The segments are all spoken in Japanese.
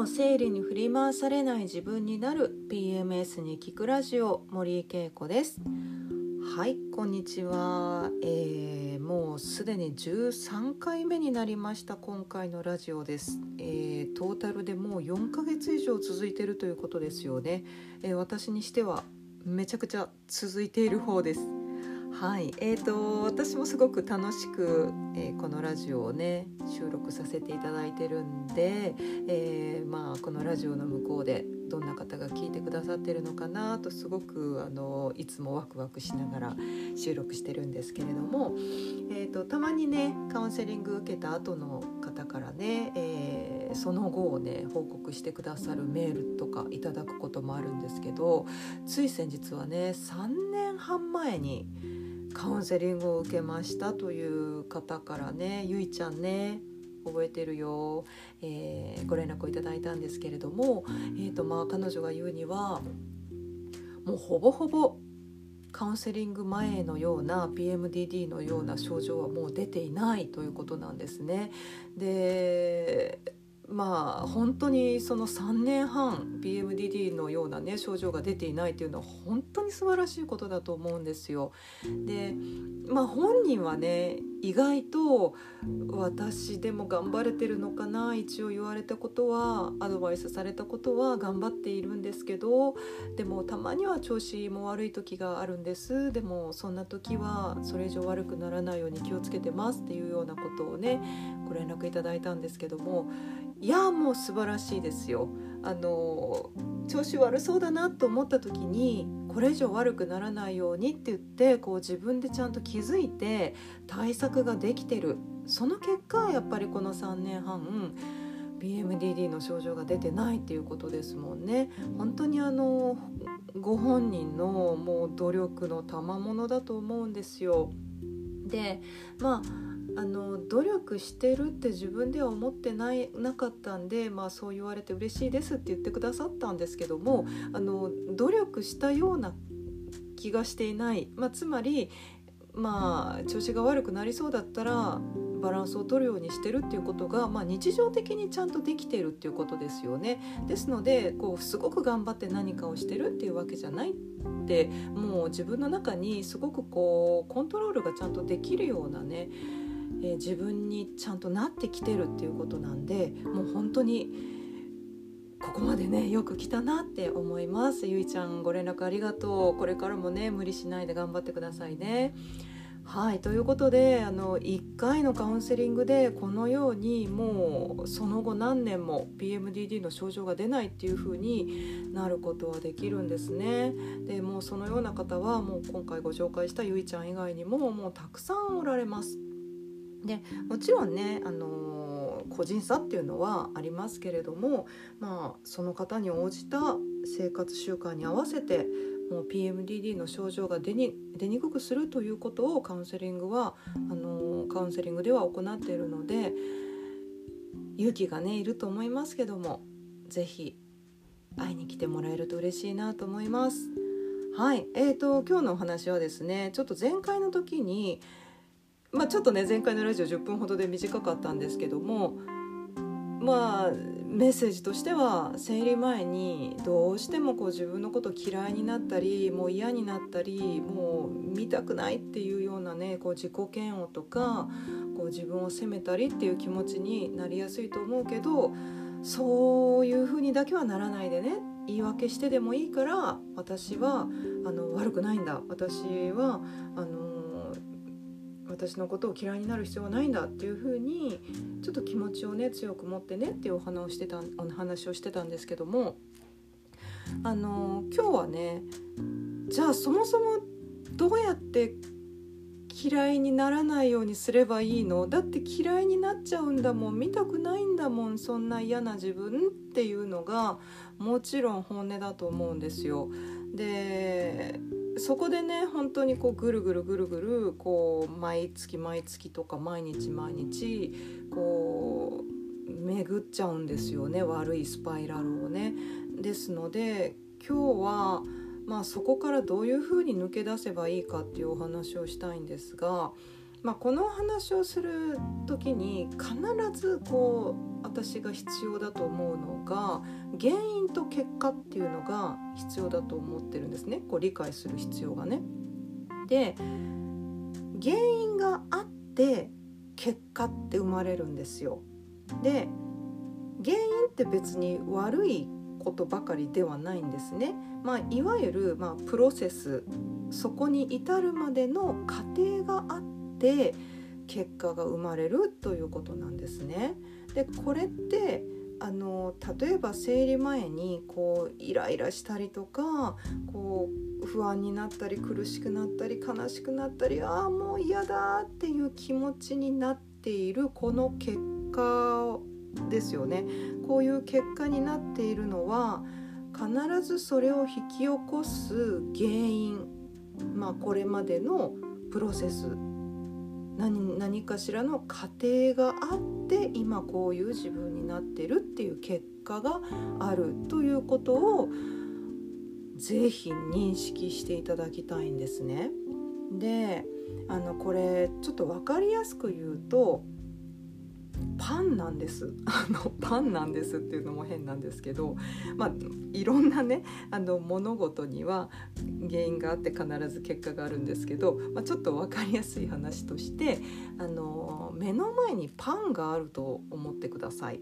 もう生理に振り回されない自分になる PMS に聞くラジオ森井恵子です。はいこんにちは、えー、もうすでに13回目になりました今回のラジオです、えー、トータルでもう4ヶ月以上続いているということですよね、えー、私にしてはめちゃくちゃ続いている方です。はい。えーと、私もすごく楽しく、えー、このラジオをね収録させていただいてるんで、えー、まあ、このラジオの向こうでどんな方が聞いてくださってるのかなとすごくあのいつもワクワクしながら収録してるんですけれども、えーと、たまにねカウンセリング受けた後の方からね、えー、その後をね報告してくださるメールとかいただくこともあるんですけどつい先日はね3年半前にカウンセリングを受けましたという方からねゆいちゃんね覚えてるよ、えー、ご連絡をいただいたんですけれども、えーとまあ、彼女が言うにはもうほぼほぼカウンセリング前のような PMDD のような症状はもう出ていないということなんですね。でまあ本当にその3年半 PMDD のようなね症状が出ていないというのは本当に素晴らしいことだと思うんですよ。でまあ本人はね意外と私でも頑張れてるのかな一応言われたことはアドバイスされたことは頑張っているんですけどでもたまには調子も悪い時があるんですでもそんな時はそれ以上悪くならないように気をつけてますっていうようなことをねご連絡いただいたんですけどもいやもう素晴らしいですよ。あの調子悪そうだなと思った時にこれ以上悪くならないようにって言ってこう自分でちゃんと気づいて対策ができてるその結果やっぱりこの3年半 BMDD の症状が出てないっていうことですもんね。本当にあのご本人のもう努力の賜物だと思うんですよ。でまああの努力してるって自分では思ってないなかったんで、まあ、そう言われて嬉しいですって言ってくださったんですけどもあの努力したような気がしていない、まあ、つまり、まあ、調子が悪くなりそうだったらバランスを取るようにしてるっていうことが、まあ、日常的にちゃんとできてるっていうことですよね。ですのでこうすごく頑張って何かをしてるっていうわけじゃないってもう自分の中にすごくこうコントロールがちゃんとできるようなねえー、自分にちゃんとなってきてるっていうことなんでもう本当にここまでねよく来たなって思います。ゆいちゃんご連絡ありがとう。これからもね無理しないで頑張ってくださいね。はいということであの1回のカウンセリングでこのようにもうその後何年も PMDD の症状が出ないっていう風になることはできるんですね。でもうそのような方はもう今回ご紹介したゆいちゃん以外にももうたくさんおられます。でもちろんね、あのー、個人差っていうのはありますけれども、まあ、その方に応じた生活習慣に合わせてもう PMDD の症状が出に出にくくするということをカウンセリングはあのー、カウンセリングでは行っているので勇気がねいると思いますけども是非会いに来てもらえると嬉しいなと思います。はい、えーと今日のお話はですねちょっと前回の時にまあ、ちょっとね前回のラジオ10分ほどで短かったんですけどもまあメッセージとしては生理前にどうしてもこう自分のこと嫌いになったりもう嫌になったりもう見たくないっていうようなねこう自己嫌悪とかこう自分を責めたりっていう気持ちになりやすいと思うけどそういうふうにだけはならないでね言い訳してでもいいから私はあの悪くないんだ。私はあの私のことを嫌いになる必要はないんだっていうふうにちょっと気持ちをね強く持ってねっていうお話をしてたお話をしてたんですけどもあの今日はねじゃあそもそもどうやって嫌いにならないようにすればいいの？だって嫌いになっちゃうんだもん見たくないんだもんそんな嫌な自分っていうのがもちろん本音だと思うんですよ。でそこでね本当にこうぐるぐるぐるぐるこう毎月毎月とか毎日毎日こう巡っちゃうんですよね悪いスパイラルをね。ですので今日はまあそこからどういうふうに抜け出せばいいかっていうお話をしたいんですがまあ、この話をする時に必ずこう私が必要だと思うのが原因と結果っていうのが必要だと思ってるんですねこう理解する必要がね。で原因があって結果って生まれるんですよ。で原因って別に悪いことばかりではないんですね。まあ、いわゆる、まあ、プロセスそこに至るまでの過程があって結果が生まれるということなんですね。でこれってあの例えば生理前にこうイライラしたりとかこう不安になったり苦しくなったり悲しくなったりああもう嫌だっていう気持ちになっているこの結果ですよねこういう結果になっているのは必ずそれを引き起こす原因まあこれまでのプロセス何何かしらの過程があって今こういう自分になってるっていう結果があるということを是非認識していただきたいんですね。であのこれちょっと分かりやすく言うとパンなんです あのパンなんですっていうのも変なんですけど、まあ、いろんなねあの物事には原因があって必ず結果があるんですけど、まあ、ちょっと分かりやすい話としてあの目の前にパンがあると思ってください。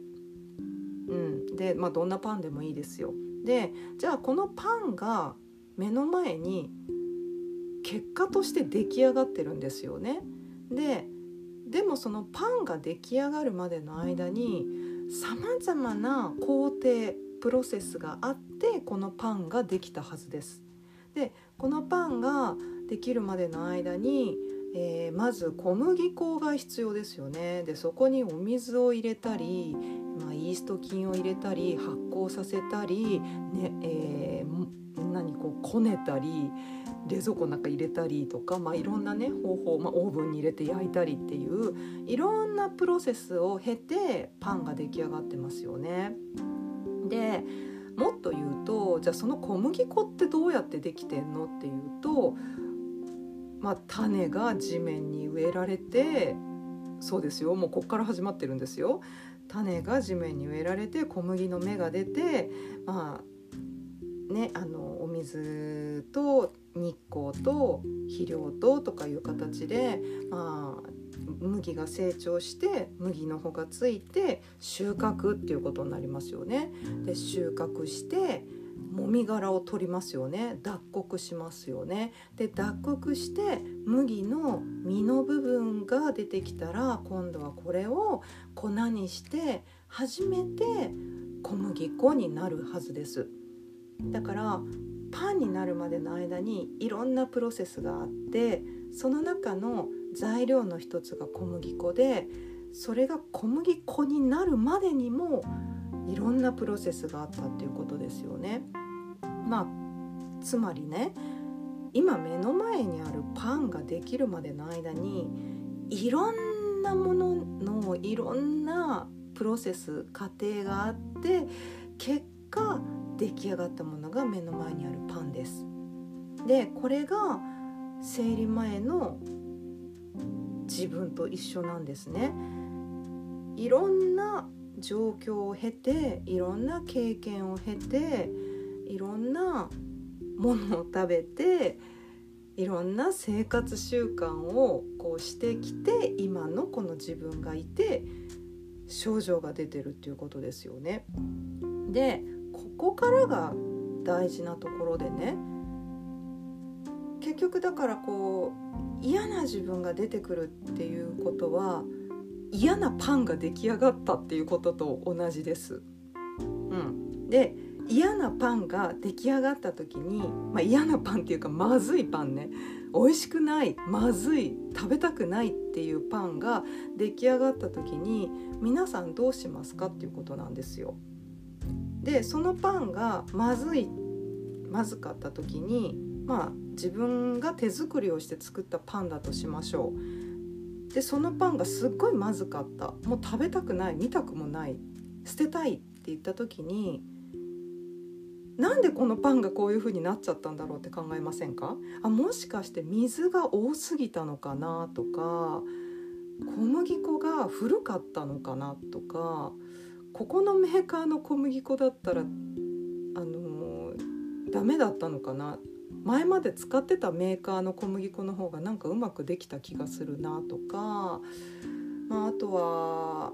うん、で、まあ、どんなパンでもいいですよ。でじゃあこのパンが目の前に結果として出来上がってるんですよね。ででもそのパンが出来上がるまでの間にさまざまな工程プロセスがあってこのパンができたはずです。でこのパンができるまでの間に、えー、まず小麦粉が必要ですよね。でそこにお水を入れたり、まあ、イースト菌を入れたり発酵させたり、ねえー、何こうこねたり冷蔵庫の中入れたりとか、まあ、いろんなね方法、まあ、オーブンに入れて焼いたりっていういろんなプロセスを経てパンが出来上がってますよね。でもっと言うとじゃあその小麦粉ってどうやってできてんのっていうと、まあ、種が地面に植えられてそうですよもうこっから始まってるんですよ。種が地面に植えられて小麦の芽が出てまあねあのお水と日光と肥料ととかいう形で、まあ、麦が成長して麦の穂がついて収穫っていうことになりますよね。で収穫してもみ殻を取りますよね。脱穀しますよね。で脱穀して麦の実の部分が出てきたら今度はこれを粉にして初めて小麦粉になるはずです。だからパンになるまでの間にいろんなプロセスがあってその中の材料の一つが小麦粉でそれが小麦粉になるまでにもいろんなプロセスがあったっていうことですよね。まあつまりね今目の前にあるパンができるまでの間にいろんなもののいろんなプロセス過程があって結果出来上がったものが目の前にあるパンです。でこれが生理前の自分と一緒なんですね。いろんな状況を経ていろんな経験を経ていろんなものを食べていろんな生活習慣をこうしてきて今のこの自分がいて症状が出てるっていうことですよね。でここからが大事なところでね結局だからこう嫌な自分が出てくるっていうことは嫌なパンが出来上がったっていうことと同じです。うん、で嫌なパンが出来上がった時に、まあ、嫌なパンっていうかまずいパンね。美味しくないまずい食べたくないっていうパンが出来上がった時に皆さんどうしますかっていうことなんですよ。でそのパンがまずいまずかった時にまあ自分が手作りをして作ったパンだとしましょう。でそのパンがすっごいまずかった。もう食べたくない見たくもない捨てたいって言った時になんでこのパンがこういう風になっちゃったんだろうって考えませんか？あもしかして水が多すぎたのかなとか小麦粉が古かったのかなとかここのメーカーの小麦粉だったらあのー、ダメだったのかな？前まで使ってたメーカーの小麦粉の方がなんかうまくできた気がするなとか、まあ、あとは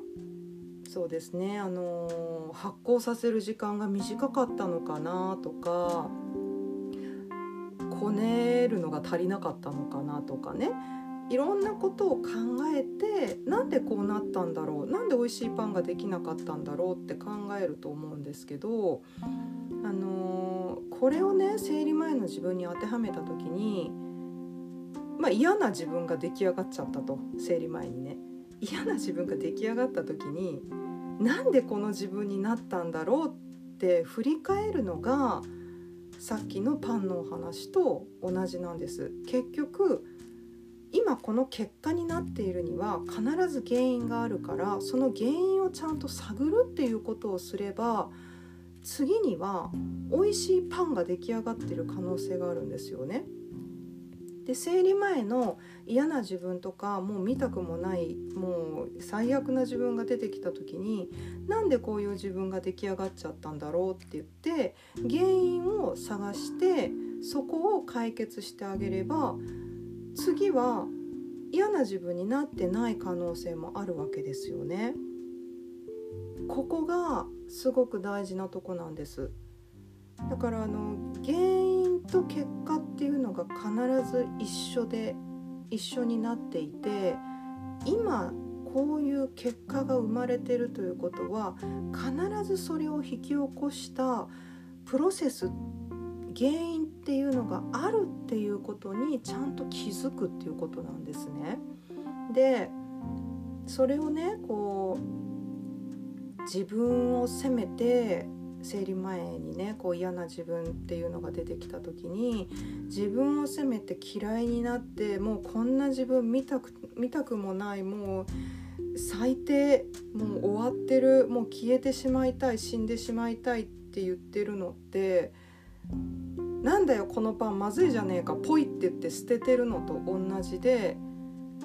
そうですね。あの発酵させる時間が短かったのかなとかこねるのが足りなかったのかなとかね。いろんなことを考えてなんでこうなったんだろう？なんで美味しいパンができなかったんだろうって考えると思うんですけど、あの、これをね生理前の自分に当てはめた時に、まあ、嫌な自分が出来上がっちゃったと。生理前にね。嫌な自分が出来上がった時になんでこの自分になったんだろうって振り返るのがさっきのパンのお話と同じなんです結局今この結果になっているには必ず原因があるからその原因をちゃんと探るっていうことをすれば次には美味しいパンが出来上がってる可能性があるんですよね。で生理前の嫌な自分とかもう見たくもないもう最悪な自分が出てきた時になんでこういう自分が出来上がっちゃったんだろうって言って原因を探してそこを解決してあげれば次は嫌な自分になってない可能性もあるわけですよね。ここがすごく大事なとこなんです。だからあの原因と結果っていうのが必ず一緒で一緒になっていて今こういう結果が生まれてるということは必ずそれを引き起こしたプロセス原因っていうのがあるっていうことにちゃんと気づくっていうことなんですね。でそれをねこう自分を責めて生理前にねこう嫌な自分っていうのが出てきた時に自分を責めて嫌いになってもうこんな自分見たく見たくもないもう最低もう終わってるもう消えてしまいたい死んでしまいたいって言ってるのってなんだよこのパンまずいじゃねえかポイって言って捨ててるのと同じで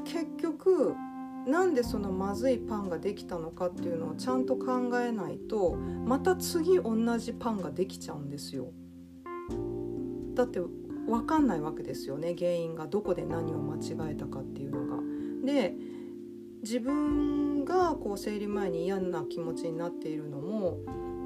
結局なんでそのまずいパンができたのかっていうのをちゃんと考えないとまた次同じパンができちゃうんですよ。だって分かんないわけですよね原因がどこで何を間違えたかっていうのが。で自分がこう生理前に嫌な気持ちになっているのも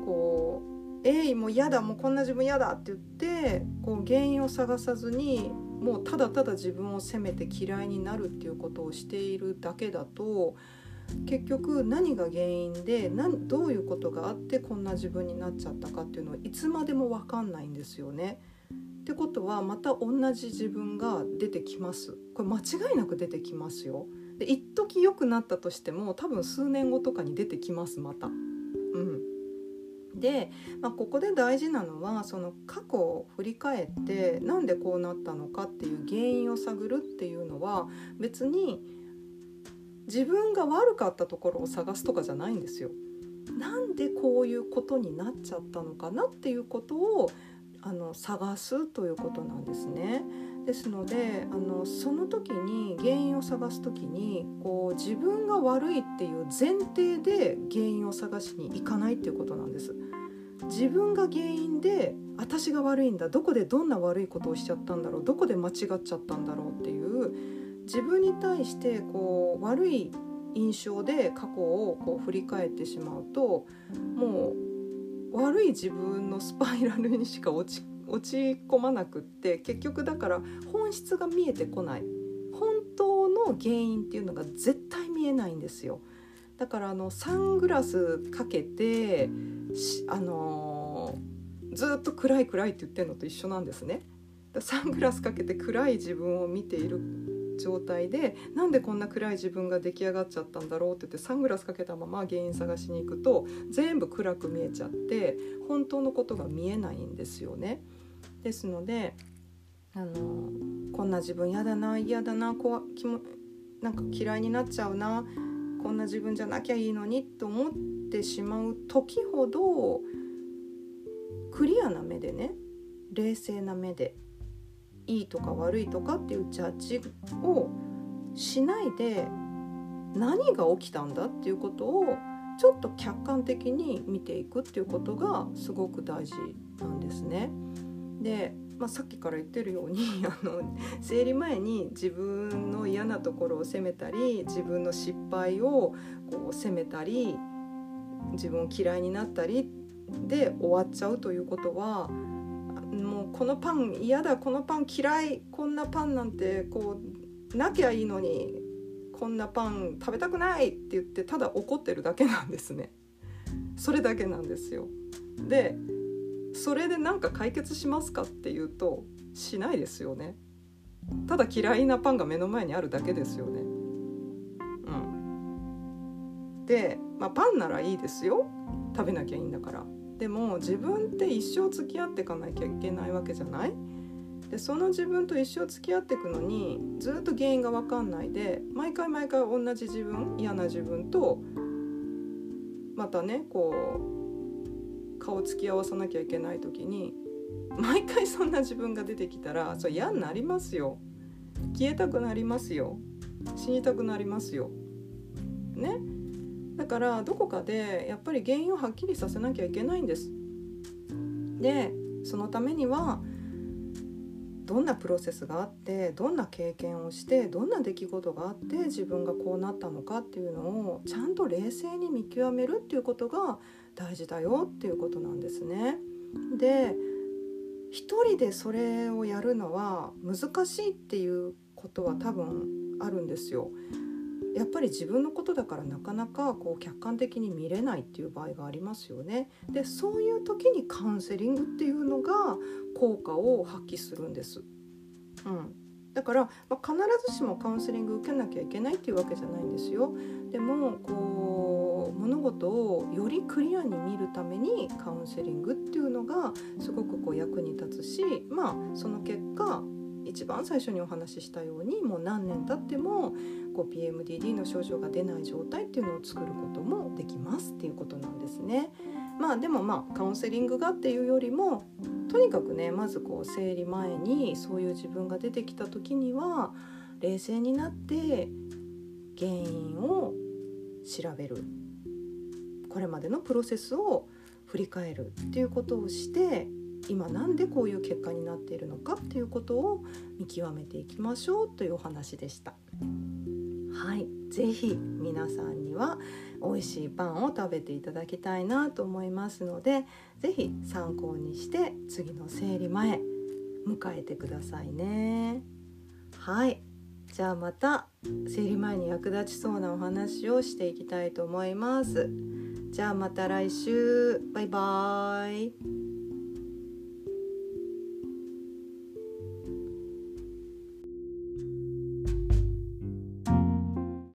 こう「えいもう嫌だもうこんな自分嫌だ」って言ってこう原因を探さずにもうただただ自分を責めて嫌いになるっていうことをしているだけだと結局何が原因で何どういうことがあってこんな自分になっちゃったかっていうのはいつまでも分かんないんですよね。ってことはまた同じ自分が出てきます。これ間違いなく出てきますよ。で一時良くなったとしても多分数年後とかに出てきますまた。で、まあ、ここで大事なのはその過去を振り返ってなんでこうなったのかっていう原因を探るっていうのは別に自分が悪かったところを探すとかじゃないんですよ。なんでこういうことになっちゃったのかなっていうことをあの探すということなんですね。ですのであのその時に原因を探す時にこう自分が悪いっていう前提で原因を探しに行かないっていうことなんです。自分が原因で私が悪いんだどこでどんな悪いことをしちゃったんだろうどこで間違っちゃったんだろうっていう自分に対してこう悪い印象で過去をこう振り返ってしまうともう悪い自分のスパイラルにしか落ち落ち込まなくって結局だから本質が見えてこない。本当の原因っていうのが絶対見えないんですよ。だからあのサングラスかけてあのー、ずっと暗い暗いって言ってるのと一緒なんですねサングラスかけて暗い自分を見ている状態でなんでこんな暗い自分が出来上がっちゃったんだろうって言ってサングラスかけたまま原因探しに行くと全部暗く見えちゃって本当のことが見えないんですよね。ですのであのこんな自分嫌だな嫌だなこ気もなんか嫌いになっちゃうなこんな自分じゃなきゃいいのにと思ってしまう時ほどクリアな目でね冷静な目でいいとか悪いとかっていうジャッジをしないで何が起きたんだっていうことをちょっと客観的に見ていくっていうことがすごく大事なんですね。で、まあ、さっきから言ってるように あの生理前に自分の嫌なところを責めたり自分の失敗をこう責めたり自分を嫌いになったりで終わっちゃうということはもうこのパン嫌だこのパン嫌いこんなパンなんてこうなきゃいいのにこんなパン食べたくないって言ってただ怒ってるだけなんですね。それだけなんですよ。でそれで何か解決しますかっていうとしないですよね。ただ嫌いなパンが目の前にあるだけですよね。うん。で、まあ、パンならいいですよ。食べなきゃいいんだから。でも自分って一生付き合っていかなきゃいけないわけじゃない。でその自分と一生付き合っていくのにずっと原因が分かんない。で毎回毎回同じ自分嫌な自分とまたねこう顔つき合わさなきゃいけない時に毎回そんな自分が出てきたらそれ嫌になりますよ。消えたくなりますよ。死にたくなりますよ。ね。だからどこかでやっぱり原因をはっきりさせなきゃいけないんです。でそのためにはどんなプロセスがあってどんな経験をしてどんな出来事があって自分がこうなったのかっていうのをちゃんと冷静に見極めるっていうことが大事だよっていうことなんですね。で一人でそれをやるのは難しいっていうことは多分あるんですよ。やっぱり自分のことだからなかなかこう客観的に見れないっていう場合がありますよね。でそういう時にカウンセリングっていうのが効果を発揮するんです。うん、だから、まあ、必ずしもカウンセリング受けなきゃいけないっていうわけじゃないんですよ。でもこう物事をよりクリアに見るためにカウンセリングっていうのがすごくこう役に立つしまあその結果一番最初にお話ししたようにもう何年経ってもこう PMDD の症状が出ない状態っていうのを作ることもできますっていうことなんですね。まあでもまあカウンセリングがっていうよりもとにかくねまずこう生理前にそういう自分が出てきた時には冷静になって原因を調べるこれまでのプロセスを振り返るっていうことをして今なんでこういう結果になっているのかっていうことを見極めていきましょうというお話でした。はい、ぜひ皆さんには美味しいパンを食べていただきたいなと思いますのでぜひ参考にして次の生理前迎えてくださいね。はいじゃあまた生理前に役立ちそうなお話をしていきたいと思います。じゃあまた来週バイバーイ